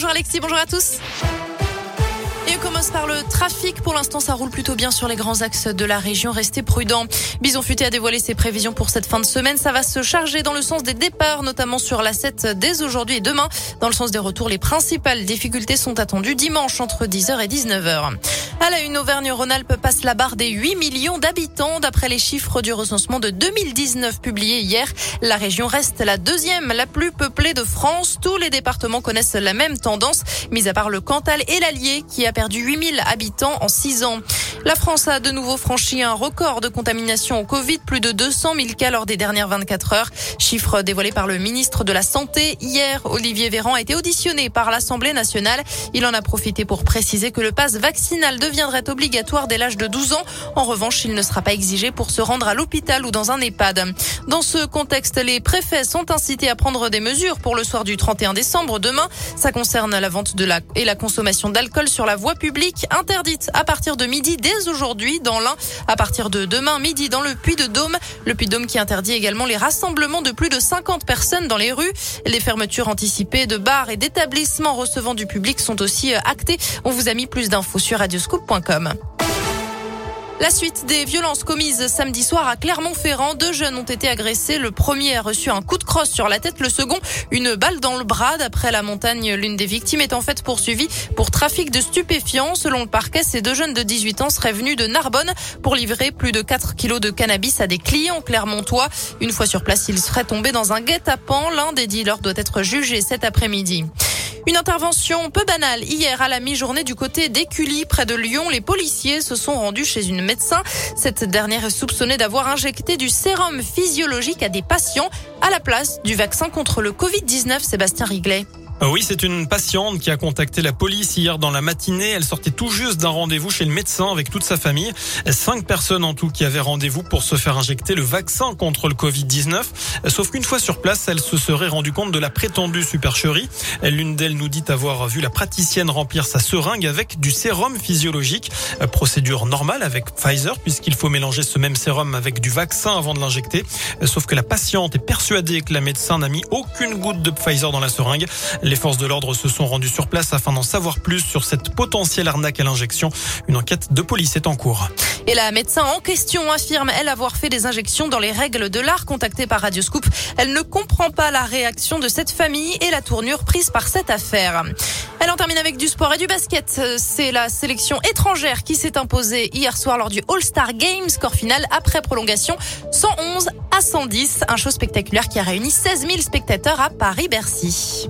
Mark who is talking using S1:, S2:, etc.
S1: Bonjour Alexis, bonjour à tous. Et on commence par le trafic. Pour l'instant, ça roule plutôt bien sur les grands axes de la région. Restez prudents. Bison Futé a dévoilé ses prévisions pour cette fin de semaine. Ça va se charger dans le sens des départs, notamment sur la 7 dès aujourd'hui et demain. Dans le sens des retours, les principales difficultés sont attendues dimanche entre 10h et 19h. À la une, Auvergne-Rhône-Alpes passe la barre des 8 millions d'habitants. D'après les chiffres du recensement de 2019 publié hier, la région reste la deuxième, la plus peuplée de France. Tous les départements connaissent la même tendance, mis à part le Cantal et l'Allier, qui a perdu 8000 habitants en 6 ans. La France a de nouveau franchi un record de contamination au Covid, plus de 200 000 cas lors des dernières 24 heures. Chiffre dévoilé par le ministre de la Santé. Hier, Olivier Véran a été auditionné par l'Assemblée nationale. Il en a profité pour préciser que le passe vaccinal deviendrait obligatoire dès l'âge de 12 ans. En revanche, il ne sera pas exigé pour se rendre à l'hôpital ou dans un EHPAD. Dans ce contexte, les préfets sont incités à prendre des mesures pour le soir du 31 décembre demain. Ça concerne la vente de la et la consommation d'alcool sur la voie publique interdite à partir de midi aujourd'hui dans l'Ain. À partir de demain midi dans le Puy-de-Dôme. Le Puy-de-Dôme qui interdit également les rassemblements de plus de 50 personnes dans les rues. Les fermetures anticipées de bars et d'établissements recevant du public sont aussi actées. On vous a mis plus d'infos sur radioscoop.com. La suite des violences commises samedi soir à Clermont-Ferrand. Deux jeunes ont été agressés. Le premier a reçu un coup de crosse sur la tête. Le second, une balle dans le bras. D'après la montagne, l'une des victimes est en fait poursuivie pour trafic de stupéfiants. Selon le parquet, ces deux jeunes de 18 ans seraient venus de Narbonne pour livrer plus de 4 kilos de cannabis à des clients clermontois. Une fois sur place, ils seraient tombés dans un guet-apens. L'un des dealers doit être jugé cet après-midi. Une intervention peu banale hier à la mi-journée du côté d'Écully, près de Lyon. Les policiers se sont rendus chez une médecin. Cette dernière est soupçonnée d'avoir injecté du sérum physiologique à des patients à la place du vaccin contre le Covid-19. Sébastien Riglet.
S2: Euh, oui, c'est une patiente qui a contacté la police hier dans la matinée. Elle sortait tout juste d'un rendez-vous chez le médecin avec toute sa famille. Cinq personnes en tout qui avaient rendez-vous pour se faire injecter le vaccin contre le Covid-19. Sauf qu'une fois sur place, elle se serait rendue compte de la prétendue supercherie. L'une d'elles nous dit avoir vu la praticienne remplir sa seringue avec du sérum physiologique. Procédure normale avec Pfizer puisqu'il faut mélanger ce même sérum avec du vaccin avant de l'injecter. Sauf que la patiente est persuadée que la médecin n'a mis aucune goutte de Pfizer dans la seringue. Les forces de l'ordre se sont rendues sur place afin d'en savoir plus sur cette potentielle arnaque à l'injection. Une enquête de police est en cours.
S1: Et la médecin en question affirme, elle, avoir fait des injections dans les règles de l'art. Contactée par Radioscoop, elle ne comprend pas la réaction de cette famille et la tournure prise par cette affaire. Elle en termine avec du sport et du basket. C'est la sélection étrangère qui s'est imposée hier soir lors du All-Star Games. Score final après prolongation 111 à 110. Un show spectaculaire qui a réuni 16 000 spectateurs à Paris-Bercy.